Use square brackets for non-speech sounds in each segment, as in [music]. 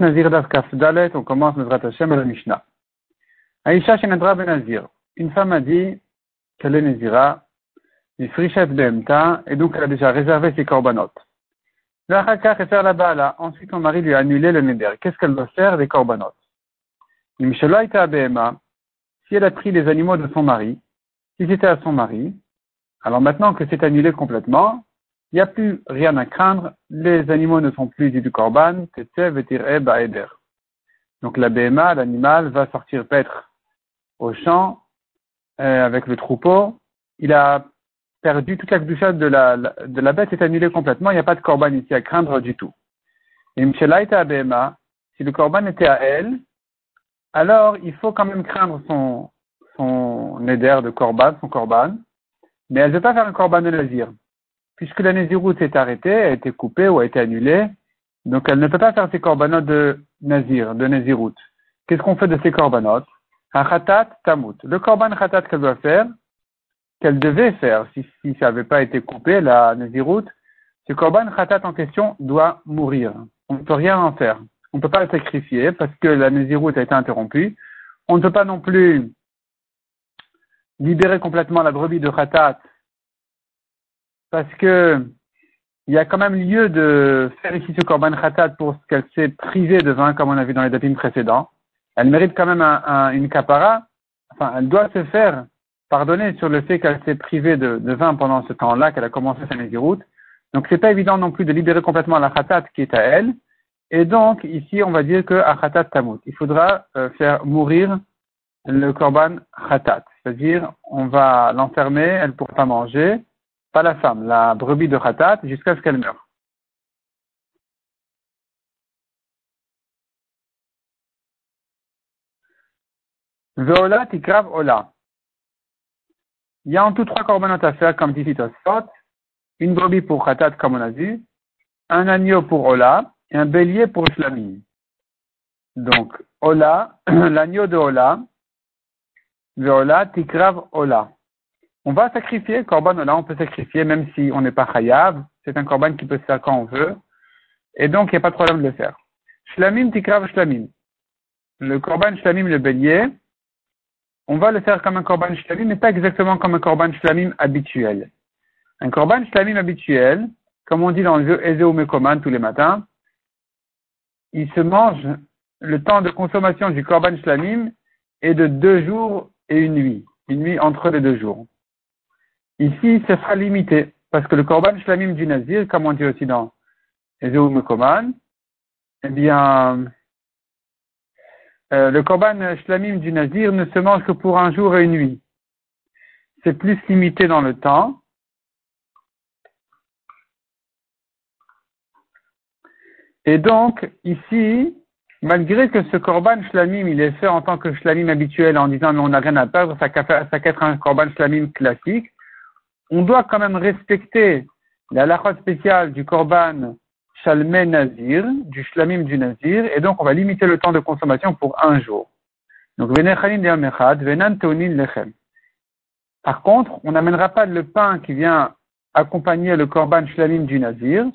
Nazir on commence notre Hashem à la Mishnah. Aïcha Shenadra Ben Nazir. Une femme a dit qu'elle est Nazira, du Frichet Behemta, et donc elle a déjà réservé ses faire la. Ensuite, son mari lui a annulé le neder. Qu'est-ce qu'elle doit faire des Behema. Si elle a pris les animaux de son mari, si c'était à son mari, alors maintenant que c'est annulé complètement, il n'y a plus rien à craindre, les animaux ne sont plus du korban, Donc la BMA, l'animal, va sortir paître au champ euh, avec le troupeau. Il a perdu toute la douchade de la, de la bête, est annulé complètement, il n'y a pas de korban ici à craindre du tout. Et à BMA, si le korban était à elle, alors il faut quand même craindre son, son éder de korban, son korban, mais elle ne veut pas faire un korban de nazir puisque la Néziroute est arrêtée, a été coupée ou a été annulée, donc elle ne peut pas faire ses corbanotes de Nazir, de. Qu'est-ce qu'on fait de ces corbanotes? Un khatat tamut. Le korban khatat qu'elle doit faire, qu'elle devait faire, si, ça n'avait pas été coupé, la Néziroute, ce korban khatat en question doit mourir. On ne peut rien en faire. On ne peut pas le sacrifier parce que la Néziroute a été interrompue. On ne peut pas non plus libérer complètement la brebis de khatat parce que il y a quand même lieu de faire ici ce korban khatat pour ce qu'elle s'est privée de vin, comme on a vu dans les dapim précédents. Elle mérite quand même une capara. Enfin, elle doit se faire pardonner sur le fait qu'elle s'est privée de, vin pendant ce temps-là, qu'elle a commencé sa Néziroute. Donc, c'est pas évident non plus de libérer complètement la khatat qui est à elle. Et donc, ici, on va dire que à khatat tamut. Il faudra euh, faire mourir le korban khatat. C'est-à-dire, on va l'enfermer, elle ne pourra pas manger pas la femme, la brebis de Khatat, jusqu'à ce qu'elle meure. Veola tikrav ola. Il y a en tout trois corbanotes à faire, comme dit Tosfot. Une brebis pour Khatat, comme on a vu. Un agneau pour Ola. Et un bélier pour Shlamim. Donc, Ola, [clears throat] l'agneau de Ola. Veola tikrav Ola. On va sacrifier, korban là, on peut sacrifier même si on n'est pas chayav. C'est un korban qui peut se faire quand on veut. Et donc, il n'y a pas de problème de le faire. Shlamim tikrav shlamim. Le korban shlamim, le bélier, on va le faire comme un korban shlamim, mais pas exactement comme un korban shlamim habituel. Un korban shlamim habituel, comme on dit dans le Ezeu Mekoman tous les matins, il se mange, le temps de consommation du korban shlamim est de deux jours et une nuit. Une nuit entre les deux jours. Ici, ce sera limité, parce que le korban shlamim du nazir, comme on dit aussi dans Ezeu Mekoman, eh bien, euh, le korban shlamim du nazir ne se mange que pour un jour et une nuit. C'est plus limité dans le temps. Et donc, ici, malgré que ce korban shlamim, il est fait en tant que shlamim habituel en disant mais on n'a rien à perdre, ça qu'à être un korban shlamim classique, on doit quand même respecter la lacha spéciale du korban shalmé nazir, du shlamim du nazir, et donc on va limiter le temps de consommation pour un jour. Donc, Par contre, on n'amènera pas le pain qui vient accompagner le korban shlamim du nazir.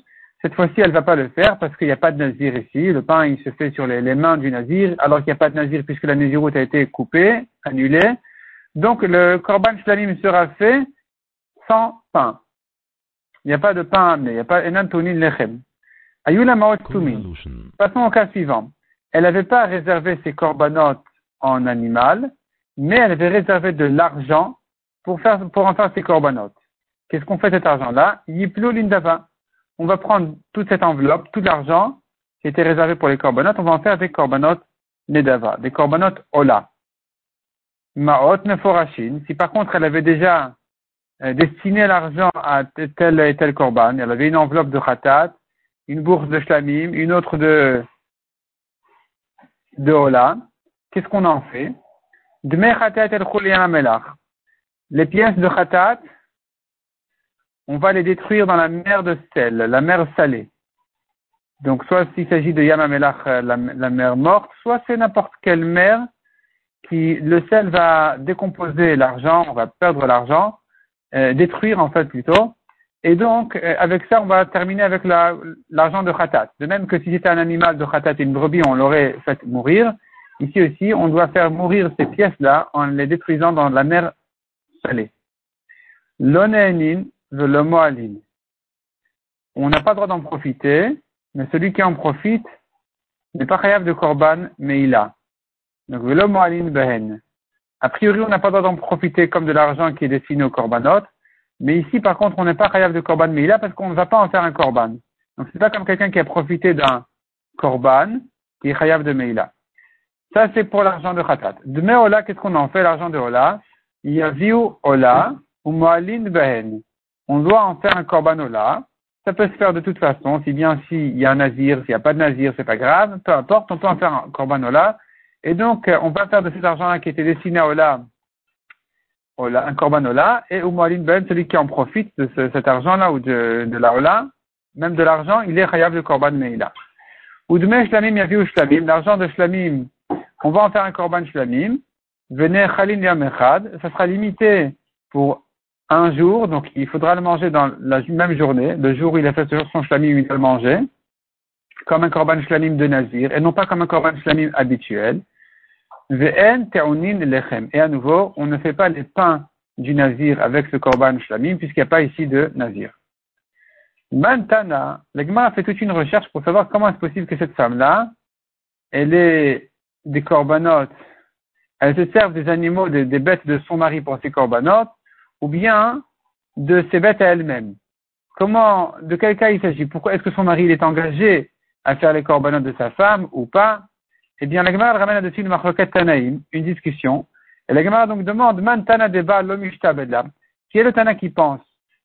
Cette fois-ci, elle ne va pas le faire parce qu'il n'y a pas de nazir ici. Le pain, il se fait sur les, mains du nazir, alors qu'il n'y a pas de nazir puisque la naziroute a été coupée, annulée. Donc, le korban shlamim sera fait sans pain. Il n'y a pas de pain à amener, il n'y a pas enantonin lechem. Ayula Passons au cas suivant. Elle n'avait pas réservé ses corbanotes en animal, mais elle avait réservé de l'argent pour, faire, pour en faire ses corbanotes. Qu'est-ce qu'on fait cet argent-là? Yiplu lindava. On va prendre toute cette enveloppe, tout l'argent qui était réservé pour les corbanotes, on va en faire des corbanotes nedava, des corbanotes ola. Maot neforashin. Si par contre elle avait déjà euh, destiné l'argent à tel et tel korban. Elle avait une enveloppe de khatat, une bourse de shlamim, une autre de, de hola. Qu'est-ce qu'on en fait? Les pièces de khatat, on va les détruire dans la mer de sel, la mer salée. Donc, soit s'il s'agit de Yamamelach, la, la mer morte, soit c'est n'importe quelle mer qui, le sel va décomposer l'argent, on va perdre l'argent, euh, détruire en fait plutôt, Et donc, euh, avec ça, on va terminer avec l'argent de khatat. De même que si c'était un animal de khatat et une brebis, on l'aurait fait mourir. Ici aussi, on doit faire mourir ces pièces-là en les détruisant dans la mer salée. L'onéanin le moalin. On n'a pas le droit d'en profiter, mais celui qui en profite n'est pas capable de korban, mais il a. Donc, le moalin behen. A priori, on n'a pas le droit d'en profiter comme de l'argent qui est destiné au korbanot, mais ici, par contre, on n'est pas khayab de korban meila parce qu'on ne va pas en faire un korban. Donc, c'est pas comme quelqu'un qui a profité d'un korban qui est khayab de meila. Ça, c'est pour l'argent de khatat. De Ola, qu'est-ce qu'on en fait, l'argent de Ola? Il y a viu Ola ou Moalin Behen. On doit en faire un korban Ola. Ça peut se faire de toute façon, si bien s'il y a un nazir, s'il n'y a pas de nazir, c'est pas grave. Peu importe, on peut en faire un korban Ola. Et donc, euh, on va faire de cet argent-là qui était destiné à Ola un korban ola, et ou ben, celui qui en profite de cet argent-là ou de, la ola, même de l'argent, il est chayav de korban meila. Ou de shlamim yaviu shlamim, l'argent de shlamim, on va en faire un korban shlamim, venez chalin yam echad, ça sera limité pour un jour, donc il faudra le manger dans la même journée, le jour où il a fait son shlamim, il doit le manger, comme un korban shlamim de nazir, et non pas comme un korban shlamim habituel. Et à nouveau, on ne fait pas les pains du nazir avec ce korban shlamim puisqu'il n'y a pas ici de nazir. Mantana, l'Egma a fait toute une recherche pour savoir comment est-ce possible que cette femme-là, elle ait des corbanotes, elle se serve des animaux, des, bêtes de son mari pour ses corbanotes, ou bien de ses bêtes à elle-même. Comment, de quel cas il s'agit? Pourquoi est-ce que son mari il est engagé à faire les corbanotes de sa femme ou pas? Eh bien, la Gemara ramène là-dessus une une discussion. Et la Gemara donc demande, Man Tana Deba Qui est le Tana qui pense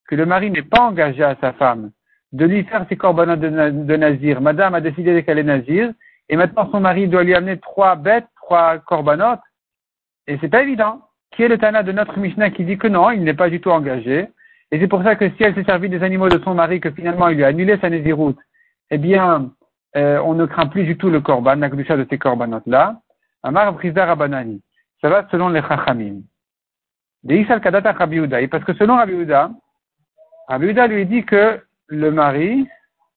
que le mari n'est pas engagé à sa femme de lui faire ses corbanotes de, Nazir? Madame a décidé qu'elle est Nazir, et maintenant son mari doit lui amener trois bêtes, trois corbanotes. Et c'est pas évident. Qui est le Tana de notre Mishnah qui dit que non, il n'est pas du tout engagé? Et c'est pour ça que si elle s'est servie des animaux de son mari, que finalement il lui a annulé sa Naziroute, eh bien, euh, on ne craint plus du tout le korban, la de ces corbanotes-là. Amar Brisa Rabanani. Ça va selon les Chachamim. Deisal Kadata Rabiuda. parce que selon Rabiuda, Rabiuda lui dit que le mari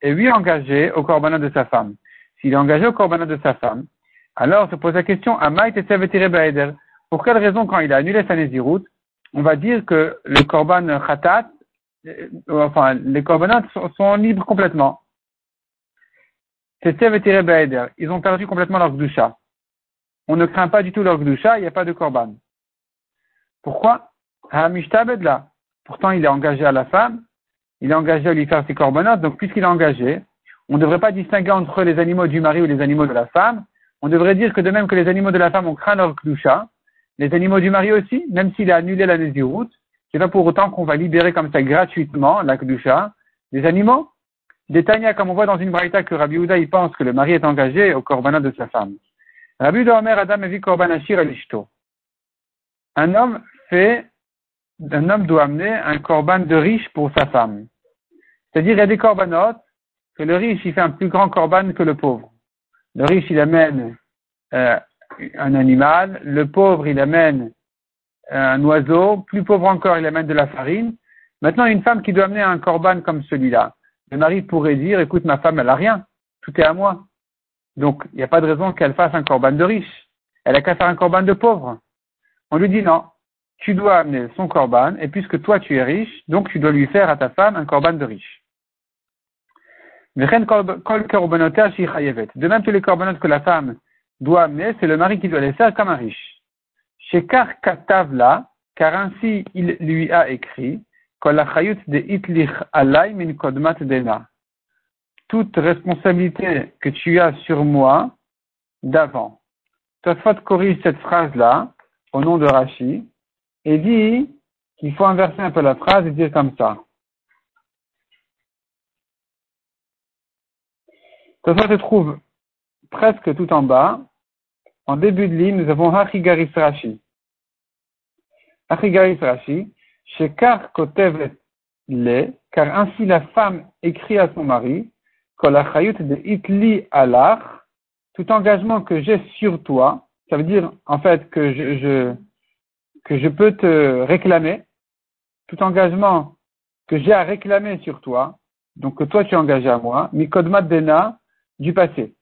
est lui engagé au korbanot de sa femme. S'il est engagé au korbanot de sa femme, alors se pose la question, Pour quelle raison, quand il a annulé sa Nézirut, on va dire que le korban khatat, euh, enfin, les korbanot sont libres complètement. Ils ont perdu complètement leur gdusha. On ne craint pas du tout leur gdusha, il n'y a pas de korban. Pourquoi? Là. Pourtant, il est engagé à la femme, il est engagé à lui faire ses corbanotes, donc puisqu'il est engagé, on ne devrait pas distinguer entre les animaux du mari ou les animaux de la femme. On devrait dire que de même que les animaux de la femme, on craint leur gdusha, les animaux du mari aussi, même s'il a annulé la route, c'est pas pour autant qu'on va libérer comme ça gratuitement la gdusha des animaux. Détania, comme on voit dans une braïta que Rabbi Houda, il pense que le mari est engagé au korbanat de sa femme. Rabbi Houda Omer Adam vu korban ashir alishto. Un homme fait, un homme doit amener un korban de riche pour sa femme. C'est-à-dire, il y a des corbanotes que le riche, il fait un plus grand korban que le pauvre. Le riche, il amène euh, un animal. Le pauvre, il amène un oiseau. Plus pauvre encore, il amène de la farine. Maintenant, une femme qui doit amener un korban comme celui-là, le mari pourrait dire, écoute, ma femme, elle a rien, tout est à moi. Donc, il n'y a pas de raison qu'elle fasse un corban de riche. Elle a qu'à faire un corban de pauvre. On lui dit non, tu dois amener son corban, et puisque toi tu es riche, donc tu dois lui faire à ta femme un corban de riche. De même, tous les corbanotes que la femme doit amener, c'est le mari qui doit les faire comme un riche. Shekar Katavla, car ainsi il lui a écrit, toute responsabilité que tu as sur moi d'avant. Tofot corrige cette phrase-là au nom de Rashi et dit qu'il faut inverser un peu la phrase et dire comme ça. Tofot se trouve presque tout en bas. En début de ligne, nous avons Hachigaris Rashi. Hachigaris Rashi, car ainsi la femme écrit à son mari, de itli alach, tout engagement que j'ai sur toi, ça veut dire en fait que je, que je peux te réclamer, tout engagement que j'ai à réclamer sur toi, donc que toi tu es engagé à moi, mikodmat dena, du passé.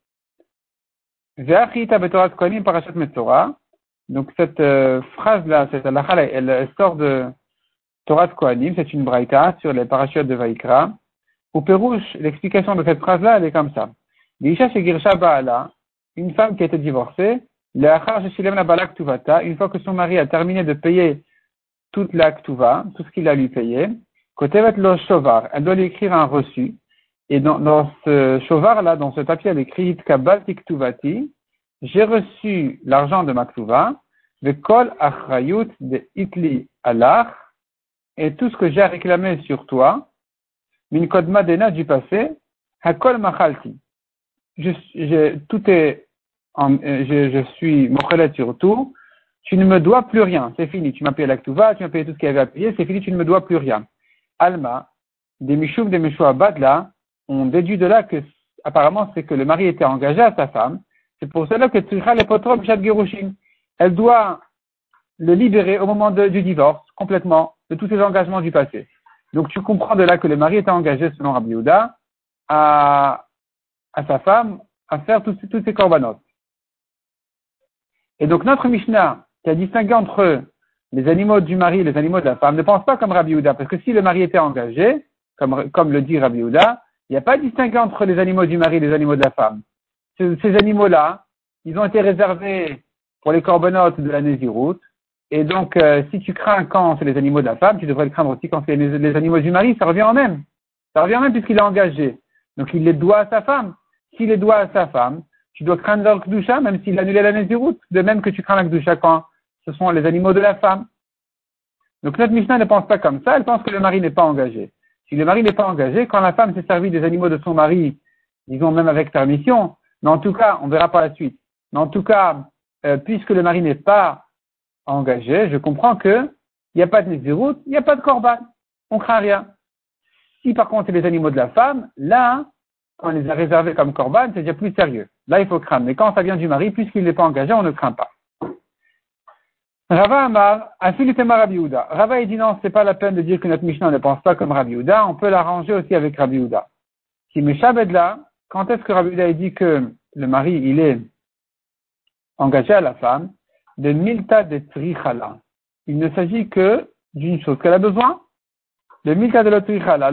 Donc cette euh, phrase-là, cette halakha, elle, elle, sort de Torah Kohanim, c'est une braïta sur les parachutes de Vaikra. Au Pérouche, l'explication de cette phrase-là, elle est comme ça. Une femme qui a été divorcée, une fois que son mari a terminé de payer toute la ktuva, tout ce qu'il a lui payé, lo shovar, elle doit lui écrire un reçu. Et dans, ce shovar-là, dans ce papier, elle écrit kabal tiktuvati, j'ai reçu l'argent de ma ktuva, de kol achrayut de itli alach, et tout ce que j'ai réclamé sur toi, min kodma dena du passé, hakol machalti. Je, je, tout est, en, je, suis mochelet sur tout, tu ne me dois plus rien, c'est fini. Tu m'as payé l'actuva, tu m'as payé tout ce qu'il y avait à payer, c'est fini, tu ne me dois plus rien. Alma, des Mishoum, des Abad, là, on déduit de là que, apparemment, c'est que le mari était engagé à sa femme. C'est pour cela que Tzricha Lepotrom Shad Gerushin, elle doit le libérer au moment du divorce, complètement, de tous ses engagements du passé. Donc tu comprends de là que le mari était engagé, selon Rabbi Yehuda, à, à sa femme, à faire tous, tous ses corbanotes. Et donc notre Mishnah, qui a distingué entre les animaux du mari et les animaux de la femme, ne pense pas comme Rabbi Yehuda, parce que si le mari était engagé, comme, comme le dit Rabbi Yehuda, il n'y a pas de distingué entre les animaux du mari et les animaux de la femme. Ces, ces animaux-là, ils ont été réservés pour les corbanotes de la Néziroute, et donc, euh, si tu crains quand c'est les animaux de la femme, tu devrais le craindre aussi quand c'est les, animaux du mari, ça revient en même. Ça revient en même puisqu'il est engagé. Donc, il les doit à sa femme. S'il les doit à sa femme, tu dois craindre leur kdusha, même s'il a annulé la Néziroute, de même que tu crains la kdusha quand ce sont les animaux de la femme. Donc notre Mishnah ne pense pas comme ça, elle pense que le mari n'est pas engagé. Si le mari n'est pas engagé, quand la femme s'est servie des animaux de son mari, disons même avec permission, mais en tout cas, on verra par la suite, mais en tout cas, euh, puisque le mari n'est pas engagé, je comprends que il n'y a pas de Nézirut, il n'y a pas de Korban. On craint rien. Si par contre c'est les animaux de la femme, là, on les a réservés comme Korban, c'est déjà plus sérieux. Là, il faut craindre. Mais quand ça vient du mari, puisqu'il n'est pas engagé, on ne craint pas. Rava Amar, Afilutema Rabbi Uda. Rava dit non, c'est pas la peine de dire que notre Mishnah ne pense pas comme Rabbi Uda, on peut l'arranger aussi avec Rabbi Uda. Si Meshabed là, quand est-ce que Rabbi Uda dit que le mari, il est engagé à la femme, de milta de trichala. Il ne s'agit que d'une chose qu'elle a besoin, de milta de la trichala,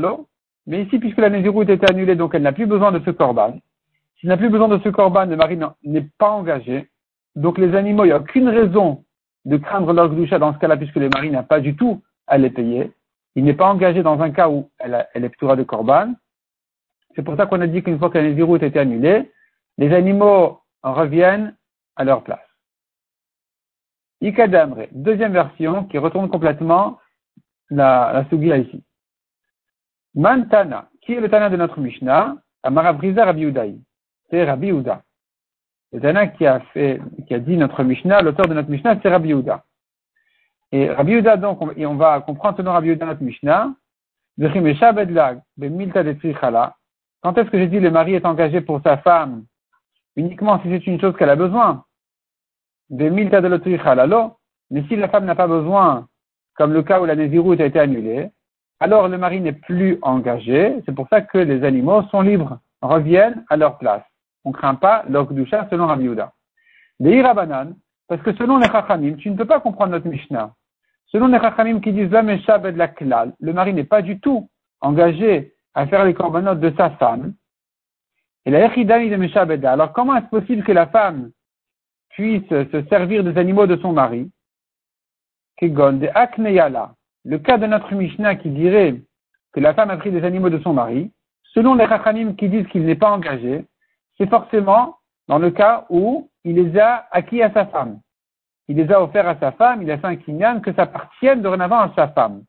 mais ici, puisque la Nézirut était annulée, donc elle n'a plus besoin de ce corban. S'il n'a plus besoin de ce corban, le mari n'est pas engagé. Donc les animaux, il n'y a aucune raison de craindre leur gdoucha dans ce cas-là, puisque le mari n'a pas du tout à les payer. Il n'est pas engagé dans un cas où elle, elle est de corban. C'est pour ça qu'on a dit qu'une fois que la Nézirut était annulée, les animaux reviennent à leur place. Ikadamre, deuxième version qui retourne complètement la, la ici. Mantana, qui est le Tana de notre Mishnah? Amarabriza Rabbi Udaï. C'est Rabbi Uda. Le Tana qui a fait, qui a dit notre Mishnah, l'auteur de notre Mishnah, c'est Rabbi Uda. Et Rabbi Uda, donc, on, et on va comprendre selon Rabbi Uda notre Mishnah, quand est-ce que j'ai dit le mari est engagé pour sa femme uniquement si c'est une chose qu'elle a besoin? De milta de mais si la femme n'a pas besoin, comme le cas où la Nézirut a été annulée, alors le mari n'est plus engagé. C'est pour ça que les animaux sont libres, reviennent à leur place. On ne craint pas leur selon Rabbi Yehuda. Les Irabanan, parce que selon les Chachamim, tu ne peux pas comprendre notre Mishnah. Selon les Chachamim qui disent la la klal, le mari n'est pas du tout engagé à faire les corbanotes de sa femme. Et la Echidani de Meshabeda. Alors comment est-ce possible que la femme puisse se servir des animaux de son mari? le cas de notre Mishnah qui dirait que la femme a pris des animaux de son mari, selon les Rachanim qui disent qu'il n'est pas engagé, c'est forcément dans le cas où il les a acquis à sa femme. Il les a offerts à sa femme, il a fait un kinyan que ça appartienne dorénavant à sa femme.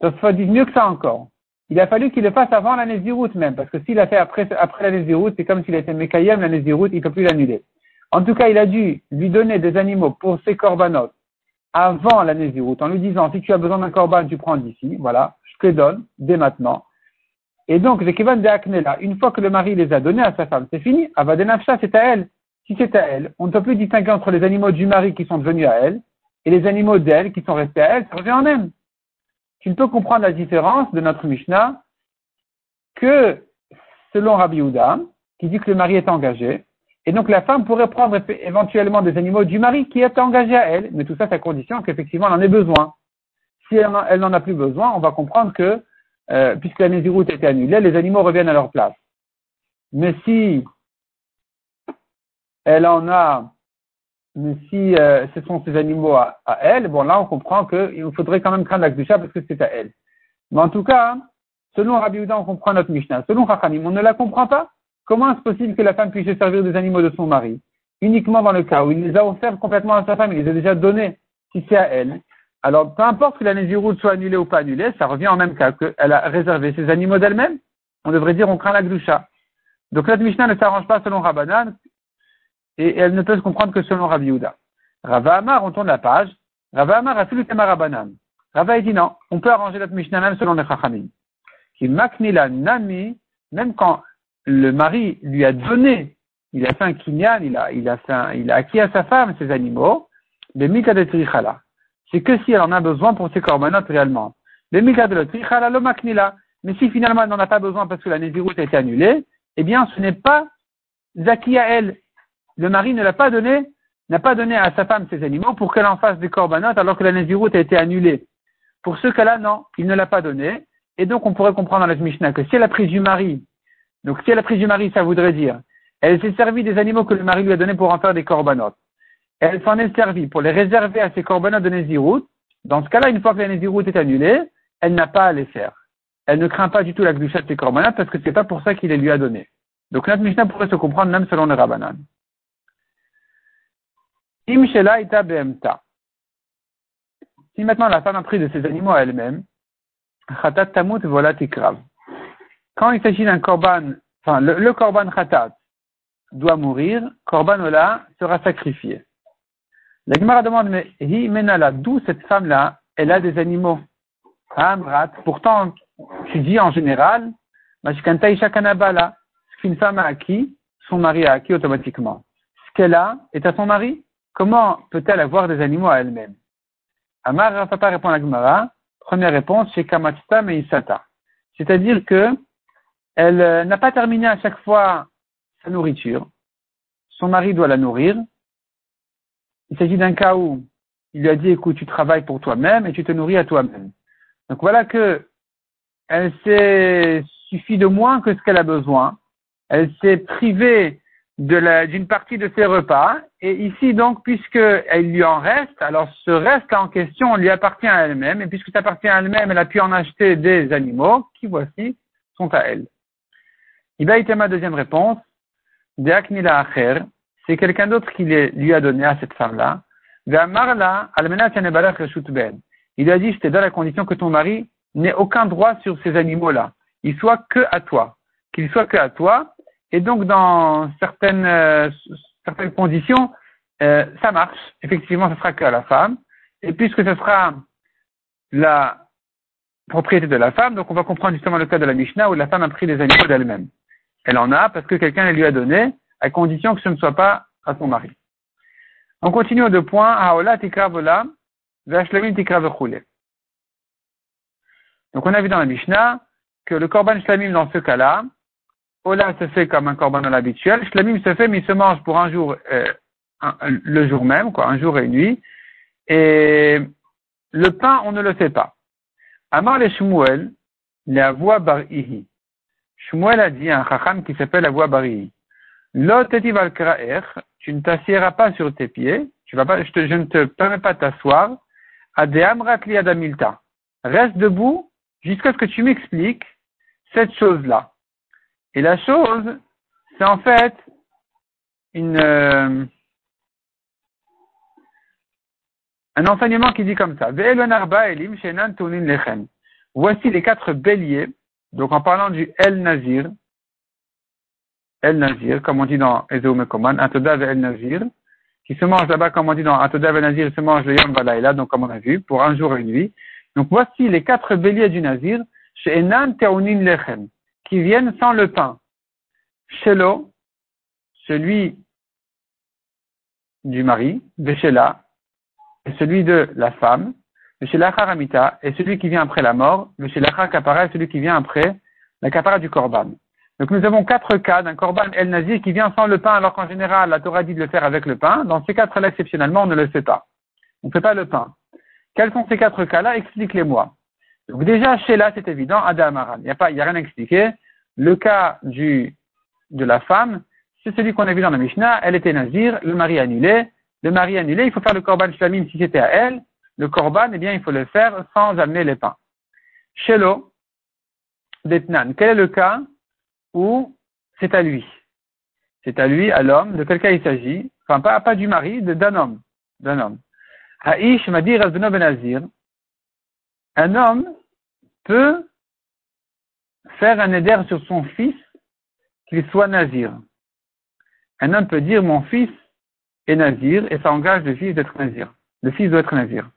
Dit mieux que ça encore. Il a fallu qu'il le fasse avant la Nézirut même, parce que s'il a fait après, après la Nézirut, c'est comme s'il a été Mekayem, la Nézirut, il ne peut plus l'annuler. En tout cas, il a dû lui donner des animaux pour ses corbanotes avant la Nézirut, en lui disant, si tu as besoin d'un corban, tu prends d'ici, voilà, je te donne, dès maintenant. Et donc, les Kevan de Aknela, une fois que le mari les a donnés à sa femme, c'est fini. Avadenafsha, c'est à elle. Si c'est à elle, on ne peut plus distinguer entre les animaux du mari qui sont devenus à elle et les animaux d'elle qui sont restés à elle, ça revient en même. tu ne peux comprendre la différence de notre Mishnah que selon Rabbi Houda, qui dit que le mari est engagé, et donc la femme pourrait prendre éventuellement des animaux du mari qui est engagé à elle, mais tout ça c'est à condition qu'effectivement elle en ait besoin. Si elle, n'en a plus besoin, on va comprendre que, euh, puisque la Néziroute a été annulée, les animaux reviennent à leur place. Mais si elle en a, mais si euh, ce sont ces animaux à, elle, bon là on comprend qu'il faudrait quand même craindre la chat parce que c'est à elle. Mais en tout cas, selon Rabbi Houda, on comprend notre Mishnah. Selon Rachanim, on ne la comprend pas. Comment est-ce possible que la femme puisse se servir des animaux de son mari Uniquement dans le cas où il les a offerts complètement à sa femme, il les a déjà donnés, si c'est à elle. Alors, peu importe que la Néziroute soit annulée ou pas annulée, ça revient en même cas qu'elle a réservé ses animaux d'elle-même. On devrait dire on craint la gloucha. Donc, notre Mishnah ne s'arrange pas selon Rabbanan, et elle ne peut se comprendre que selon Rabbi Yehuda. Rava Amar, on tourne la page. Rava Amar a fait Rabbanan. Rava dit non, on peut arranger notre Mishnah même selon les Chachamim. Qui maknila nami, même quand le mari lui a donné, il a fait un kinyan, il a, il a, acquis à sa femme ses animaux, le mika de trichala. C'est que si elle en a besoin pour ses corbanotes réellement. Le mika de trichala, le maknila. Mais si finalement elle n'en a pas besoin parce que la nésiroute a été annulée, eh bien ce n'est pas acquis à elle. Le mari ne l'a pas donné, n'a pas donné à sa femme ses animaux pour qu'elle en fasse des corbanotes alors que la nésiroute a été annulée. Pour ce cas-là, non, il ne l'a pas donné. Et donc on pourrait comprendre dans la Mishnah que si elle a pris du mari donc si elle a pris du mari, ça voudrait dire, elle s'est servie des animaux que le mari lui a donnés pour en faire des corbanotes. Elle s'en est servie pour les réserver à ses corbanotes de Nézirut. Dans ce cas-là, une fois que la Nézirut est annulée, elle n'a pas à les faire. Elle ne craint pas du tout la glucha de ses corbanotes parce que c'est pas pour ça qu'il les lui a donnés. Donc notre Mishnah pourrait se comprendre même selon le Rabbanan. Si maintenant la femme a pris de ses animaux à elle-même, chatat tamut volat ikrav quand il s'agit d'un korban, enfin, le, korban khatat doit mourir, korban ola sera sacrifié. La Gemara demande, mais hi menala, d'où cette femme-là, elle a des animaux? Amrat, pourtant, tu dis en général, mashkanta isha kanabala, ce qu'une femme a acquis, son mari a acquis automatiquement. Ce qu'elle a est à son mari. Comment peut-elle avoir des animaux à elle-même? Amar Papa répond à la Gemara. Première réponse, c'est Kamatsta Meisata. C'est-à-dire que elle euh, n'a pas terminé à chaque fois sa nourriture. Son mari doit la nourrir. Il s'agit d'un cas où il lui a dit, écoute, tu travailles pour toi-même et tu te nourris à toi-même. Donc voilà que elle s'est suffi de moins que ce qu'elle a besoin. Elle s'est privée d'une partie de ses repas. Et ici, donc, puisqu'elle lui en reste, alors ce reste en question lui appartient à elle-même. Et puisque ça appartient à elle-même, elle a pu en acheter des animaux qui, voici, sont à elle. Ma deuxième réponse. Acher, c'est quelqu'un d'autre qui lui a donné à cette femme-là. Il a dit, je t'ai donné la condition que ton mari n'ait aucun droit sur ces animaux-là. Il soit que à toi. Qu'il soit que à toi. Et donc, dans certaines, euh, certaines conditions, euh, ça marche. Effectivement, ce sera que à la femme. Et puisque ce sera la propriété de la femme, donc on va comprendre justement le cas de la Mishnah où la femme a pris les animaux d'elle-même. Elle en a parce que quelqu'un les lui a donné, à condition que ce ne soit pas à son mari. On continue aux deux points. Tikravochule. Donc on a vu dans la Mishnah que le korban shlamim dans ce cas-là, Ola se fait comme un korban habituel, shlamim se fait mais il se mange pour un jour, euh, le jour même, quoi, un jour et une nuit. Et le pain, on ne le fait pas. Amar le Shmuel, la voix bar ihi. Shmuel a dit un chacham qui s'appelle la voix bar ihi. Lo tu ne t'assieras pas sur tes pieds, tu vas pas, je, ne te permets pas de t'asseoir. Adeamrat adamilta. Reste debout jusqu'à ce que tu m'expliques cette chose-là. Et la chose, c'est en fait euh, un enseignement qui dit comme ça. Voici les quatre béliers. Donc en parlant du El Nazir, El Nazir, comme on dit dans Ezeu Mekoman, Atodav El Nazir, qui se mange là-bas, comme on dit dans Atodav El Nazir, il se mange le Yom donc comme on a vu, pour un jour et une nuit. Donc voici les quatre béliers du Nazir, chez Enan Teonin Lechem, qui viennent sans le pain. Shelo, celui du mari, Veshela, et celui de la femme, le Shelachar Amita est celui qui vient après la mort, le Shelachar Kapara est celui qui vient après la Kapara du Korban. Donc nous avons quatre cas d'un Korban El Nazir qui vient sans le pain, alors qu'en général la Torah dit de le faire avec le pain. Dans ces quatre-là, exceptionnellement, on ne le fait pas. On ne fait pas le pain. Quels sont ces quatre cas-là? Expliquez-les-moi. Donc déjà, chez là, c'est évident, Adam Aran. Il n'y a pas, a rien à expliquer. Le cas du, de la femme, c'est celui qu'on a vu dans la Mishnah. Elle était nazir, le mari annulé. Le mari annulé, il faut faire le korban shlamim si c'était à elle. Le korban, eh bien, il faut le faire sans amener les pains. Shelo, Detnan. Quel est le cas où c'est à lui? C'est à lui, à l'homme. De quel cas il s'agit? Enfin, pas, du mari, d'un homme. D'un homme. Haïsh Madir Benazir. Un homme peut faire un éder sur son fils qu'il soit nazir. Un homme peut dire mon fils est nazir et ça engage le fils d'être nazir. Le fils doit être nazir.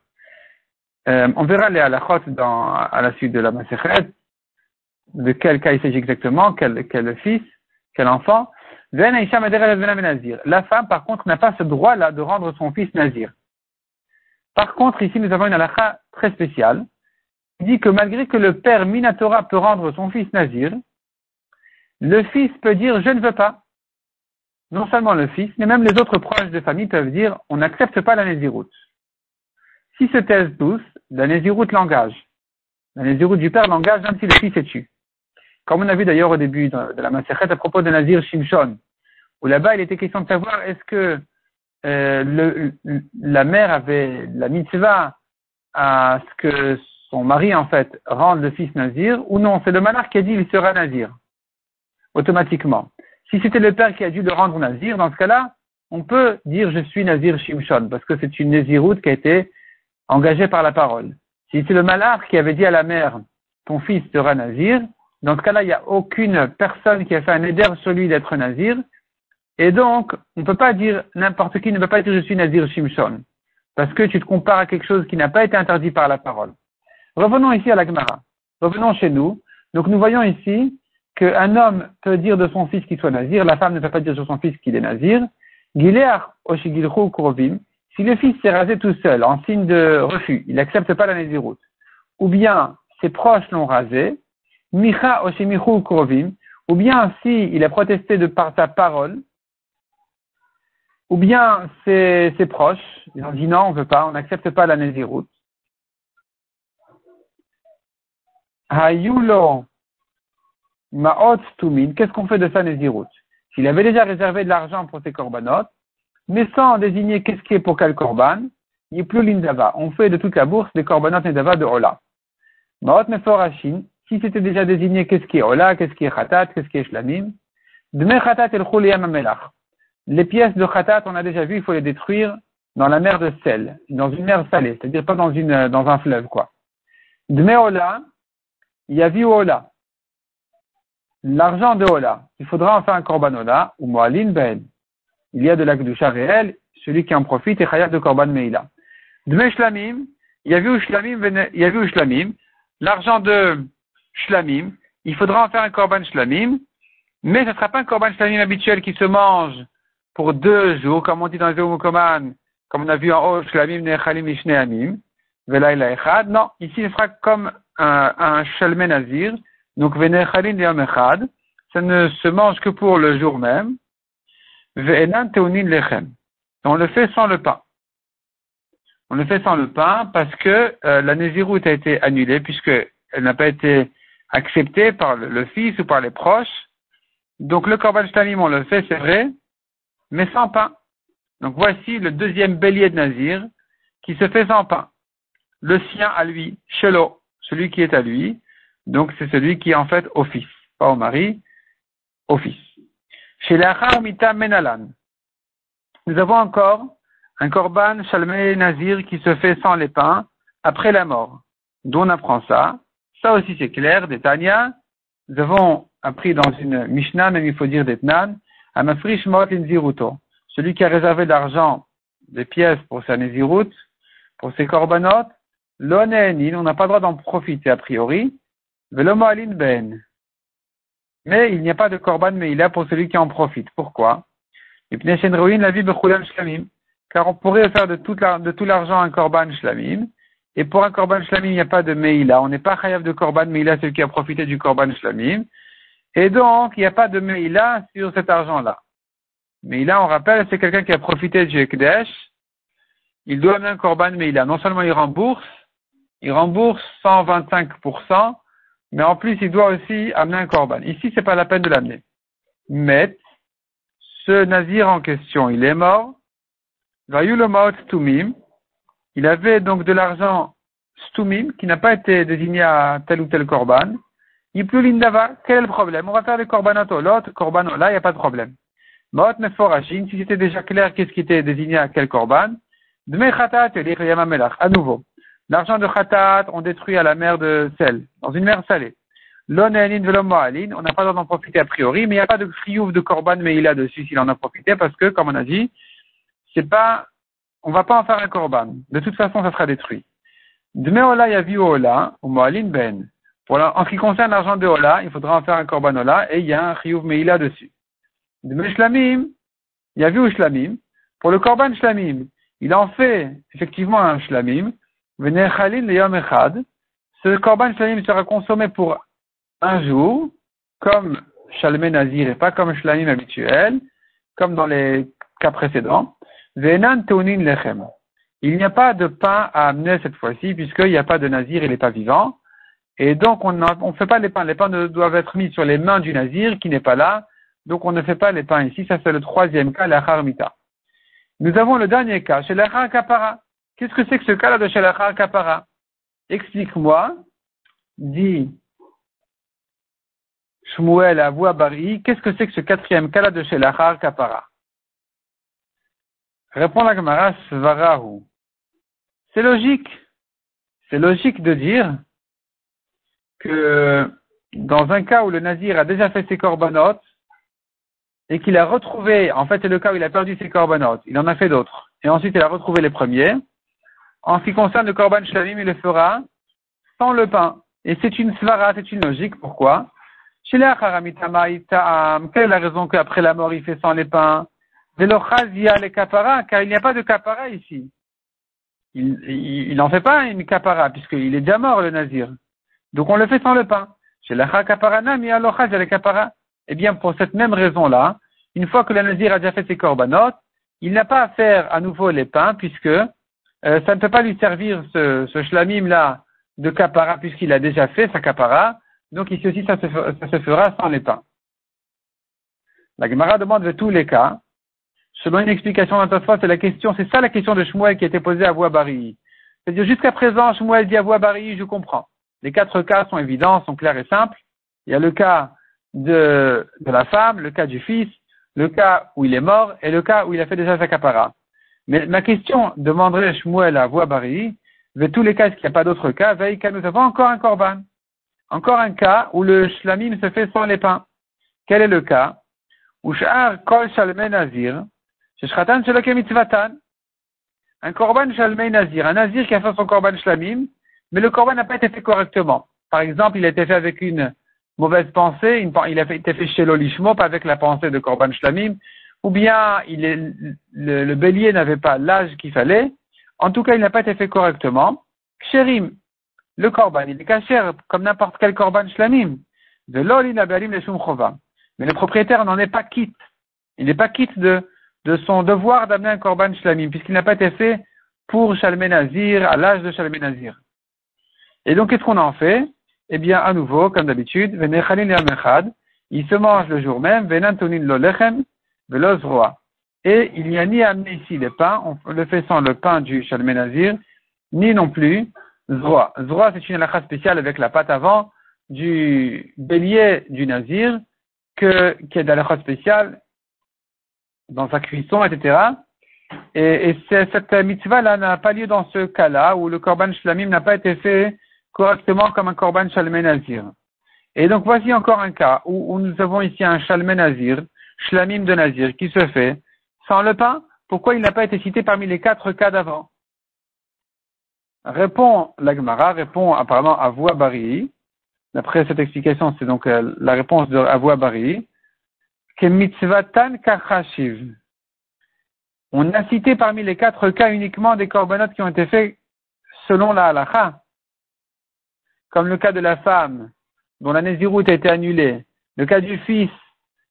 Euh, on verra les halachot dans, à la suite de la Masechet, de quel cas il s'agit exactement, quel, quel fils, quel enfant. La femme, par contre, n'a pas ce droit-là de rendre son fils nazir. Par contre, ici, nous avons une halakha très spéciale. Il dit que malgré que le père Minatora peut rendre son fils nazir, le fils peut dire je ne veux pas. Non seulement le fils, mais même les autres proches de famille peuvent dire on n'accepte pas la naziroute. Si se taisent tous, la naziroute l'engage. La naziroute du père l'engage même si le fils est tué. Comme on a vu d'ailleurs au début de la Maserhet à propos de Nazir Shimshon, où là-bas il était question de savoir est-ce que euh, la mère avait la mitzvah à ce que son mari, en fait, rende le fils nazir, ou non, c'est le malach qui a dit il sera nazir, automatiquement. Si c'était le père qui a dû le rendre nazir, dans ce cas-là, on peut dire je suis nazir shimshon, parce que c'est une naziroute qui a été engagée par la parole. Si c'est le malach qui avait dit à la mère ton fils sera nazir, dans ce cas-là, il n'y a aucune personne qui a fait un éder sur lui d'être nazir, et donc, on ne peut pas dire, n'importe qui ne peut pas dire je suis Nazir Shimshon. Parce que tu te compares à quelque chose qui n'a pas été interdit par la parole. Revenons ici à la Gemara. Revenons chez nous. Donc nous voyons ici qu'un homme peut dire de son fils qu'il soit nazir, la femme ne peut pas dire de son fils qu'il est nazir. Kurovim, si le fils s'est rasé tout seul en signe de refus, il n'accepte pas la naziroute, ou bien ses proches l'ont rasé, micha oshimichu kurovim, ou bien si il a protesté de par sa parole, ou bien ses, proches, ils ont dit non, on ne veut pas, on n'accepte pas la Néziroute. Hayulo Maot Tumin, qu'est-ce qu'on fait de sa Néziroute S'il avait déjà réservé de l'argent pour ses corbanotes, mais sans désigner qu'est-ce qui est pour quel corban, il a plus l'indava. On fait de toute la bourse des corbanotes Nedava de Ola. Maot Meforashin, si c'était déjà désigné qu'est-ce qui est Ola, qu'est-ce qui est Khatat, qu'est-ce qui est Shlamim, Dme Khatat el Amelach. Les pièces de khatat, on a déjà vu, il faut les détruire dans la mer de sel, dans une mer salée, c'est-à-dire pas dans, une, dans un fleuve, quoi. Dmeola, yavi ola. L'argent de ola. Il faudra en faire un korban ola, ou moalin ben. Il y a de la gdusha réelle, celui qui en profite est khayat de korban meila. Dme shlamim, yavi shlamim, yavi shlamim. L'argent de shlamim, il faudra en faire un korban shlamim, mais ce ne sera pas un korban shlamim habituel qui se mange pour deux jours, comme on dit dans le Mukoman, comme on a vu en haut, Shlamim Nechalim Mishne Amim, Velaila Echad. Non, ici, il sera comme un, un Shalme Nazir, donc Venechalim Yom Echad. Ça ne se mange que pour le jour même. On le fait sans le pain. On le fait sans le pain parce que euh, la Néziroute a été annulée puisque elle n'a pas été acceptée par le, fils ou par les proches. Donc le Korban Shtamim, on le fait, c'est vrai, mais sans pain. Donc voici le deuxième bélier de Nazir qui se fait sans pain. Le sien à lui, Shelo, celui qui est à lui. Donc c'est celui qui est en fait au fils, pas au mari, au fils. Menalan. Nous avons encore un korban Shalmei Nazir qui se fait sans les pains après la mort. D'où on apprend ça. Ça aussi c'est clair, des Tanya. Nous avons appris dans une Mishnah, même il faut dire des Tnan, celui qui a réservé l'argent, des pièces pour sa Nézirut, pour ses korbanot, l'onénin, on n'a pas le droit d'en profiter a priori, velomoalin ben. Mais il n'y a pas de korban, mais il a pour celui qui en profite. Pourquoi? Car on pourrait faire de tout l'argent un korban shlamim, Et pour un korban shlamim, il n'y a pas de meila. On n'est pas chayav de korban meila, celui qui a profité du korban shlamim. Et donc, il n'y a pas de meila sur cet argent-là. Meila, on rappelle, c'est quelqu'un qui a profité du Ekdesh. Il doit amener un korban meila. Non seulement il rembourse, il rembourse 125%, mais en plus, il doit aussi amener un korban. Ici, c'est pas la peine de l'amener. Mais, ce nazir en question, il est mort. Stumim. Il avait donc de l'argent Stumim qui n'a pas été désigné à tel ou tel korban. Il plus l'indava. Quel est le problème? On va faire des korbanot l'autre korban là, il n'y a pas de problème. Mot meforashim, si c'était déjà clair qu'est-ce qui était désigné à quel korban. Dme khatat, à nouveau. L'argent de khatat, on détruit à la mer de sel, dans une mer salée. L'onéanin velomoalin, on n'a pas d'en profiter a priori, mais il n'y a pas de friouf de korban mais il a dessus s'il en a profité parce que, comme on a dit, c'est pas, on va pas en faire un korban. De toute façon, ça sera détruit. Dme ola yavi ola, ou moalin ben. En ce qui concerne l'argent de ola, il faudra en faire un korban ola et il y a un friouf meila dessus. Dme shlamim, yavi shlamim. Pour le korban shlamim, il en fait effectivement un shlamim, ce korban shlamim sera consommé pour un jour, comme shalmé nazir et pas comme shlamim habituel, comme dans les cas précédents. Venan lechem. Il n'y a pas de pain à amener cette fois-ci, puisqu'il n'y a pas de nazir, il n'est pas vivant. Et donc, on ne fait pas les pains. Les pains doivent être mis sur les mains du nazir, qui n'est pas là. Donc, on ne fait pas les pains ici. Ça, c'est le troisième cas, la harmita. Nous avons le dernier cas, chez la kapara. Qu'est-ce que c'est que ce cas-là de Shalachar Kapara? Explique-moi, dit Shmuel à Bari, qu'est-ce que c'est que ce quatrième cas-là de Shalachar Kapara? Répond la Gemara Svarahu. C'est logique. C'est logique de dire que dans un cas où le nazir a déjà fait ses corbanotes et qu'il a retrouvé, en fait c'est le cas où il a perdu ses corbanotes, il en a fait d'autres, et ensuite il a retrouvé les premiers, en ce qui concerne le korban shlamim, il le fera sans le pain. Et c'est une svara, c'est une logique. Pourquoi? Quelle est la raison qu'après la mort, il fait sans les pains? Les kapara, car il n'y a pas de kapara ici. Il n'en fait pas une kapara, puisqu'il est déjà mort, le nazir. Donc on le fait sans le pain. Eh bien, pour cette même raison-là, une fois que le nazir a déjà fait ses korbanot, il n'a pas à faire à nouveau les pains, puisque euh, ça ne peut pas lui servir ce, ce shlamim-là de kapara puisqu'il a déjà fait sa kapara. Donc ici aussi, ça se, ça se fera sans les pains. La Gemara demande de tous les cas. Selon une explication fois, c'est la question, c'est ça la question de Shmuel qui a été posée à Bari. C'est-à-dire, jusqu'à présent, Shmuel dit à Bari, je comprends. Les quatre cas sont évidents, sont clairs et simples. Il y a le cas de, de la femme, le cas du fils, le cas où il est mort et le cas où il a fait déjà sa kapara. Mais ma question demanderait Shmuel à voix Bari, de tous les cas, est-ce qu'il n'y a pas d'autres cas, veille nous avons encore un korban. Encore un cas où le shlamim se fait sans les pains. Quel est le cas? Où kol shalmei nazir, mitzvatan. Un korban shalmei nazir, un nazir qui a fait son korban shlamim, mais le korban n'a pas été fait correctement. Par exemple, il a été fait avec une mauvaise pensée, il a été fait chez l'olishmo, avec la pensée de korban shlamim, ou bien il est, le, bélier n'avait pas l'âge qu'il fallait, en tout cas il n'a pas été fait correctement. Ksherim, le korban, il est kasher comme n'importe quel korban shlamim. De Mais le propriétaire n'en est pas quitte. Il n'est pas quitte de, son devoir d'amener un korban shlamim, puisqu'il n'a pas été fait pour Shalmenazir, à l'âge de Shalmenazir. Et donc, qu'est-ce qu'on en fait? Eh bien, à nouveau, comme d'habitude, il se mange le jour même, venantonin lo. Et il n'y a ni amené ici les pains, on le fait sans le pain du Shalmenazir, ni non plus Zroa. Zroa, c'est une halakha spéciale avec la pâte avant du bélier du Nazir, que, qui est d'halakha spéciale dans sa cuisson, etc. Et, et cette mitzvah-là n'a pas lieu dans ce cas-là, où le korban shlamim n'a pas été fait correctement comme un korban shalmenazir. Et donc voici encore un cas où, où nous avons ici un shalmenazir, shlamim de Nazir, qui se fait sans le pain, pourquoi il n'a pas été cité parmi les quatre cas d'avant? Répond l'Agmara, répond apparemment à Bari. D'après cette explication, c'est donc euh, la réponse de Avoua Bari. Que kachashiv. On a cité parmi les quatre cas uniquement des corbanotes qui ont été faits selon la halakha, comme le cas de la femme dont la Néziroute a été annulée, le cas du fils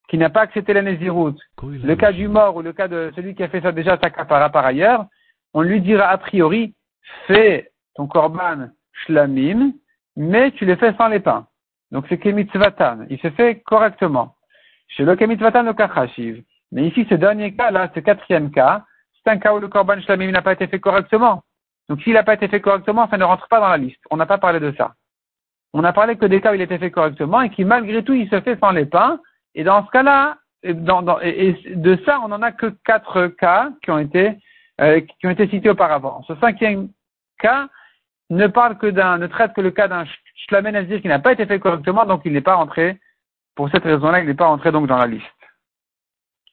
qui n'a pas accepté la Néziroute, le cas du mort ou le cas de celui qui a fait ça déjà sa kapara par ailleurs, on lui dira a priori, fais ton korban shlamim, mais tu le fais sans les pains. Donc c'est kemitzvatan, il se fait correctement. Chez le kemitzvatan le kachashiv. Mais ici, ce dernier cas, là, ce quatrième cas, c'est un cas où le korban shlamim n'a pas été fait correctement. Donc s'il n'a pas été fait correctement, ça ne rentre pas dans la liste. On n'a pas parlé de ça. On a parlé que des cas où il était fait correctement et qui malgré tout il se fait sans les pains. Et dans ce cas-là, et, de ça, on n'en a que quatre cas qui ont été euh, qui ont été cités auparavant. Ce cinquième cas ne parle que d'un, ne traite que le cas d'un shlamé nazir qui n'a pas été fait correctement, donc il n'est pas rentré. Pour cette raison-là, il n'est pas rentré donc dans la liste.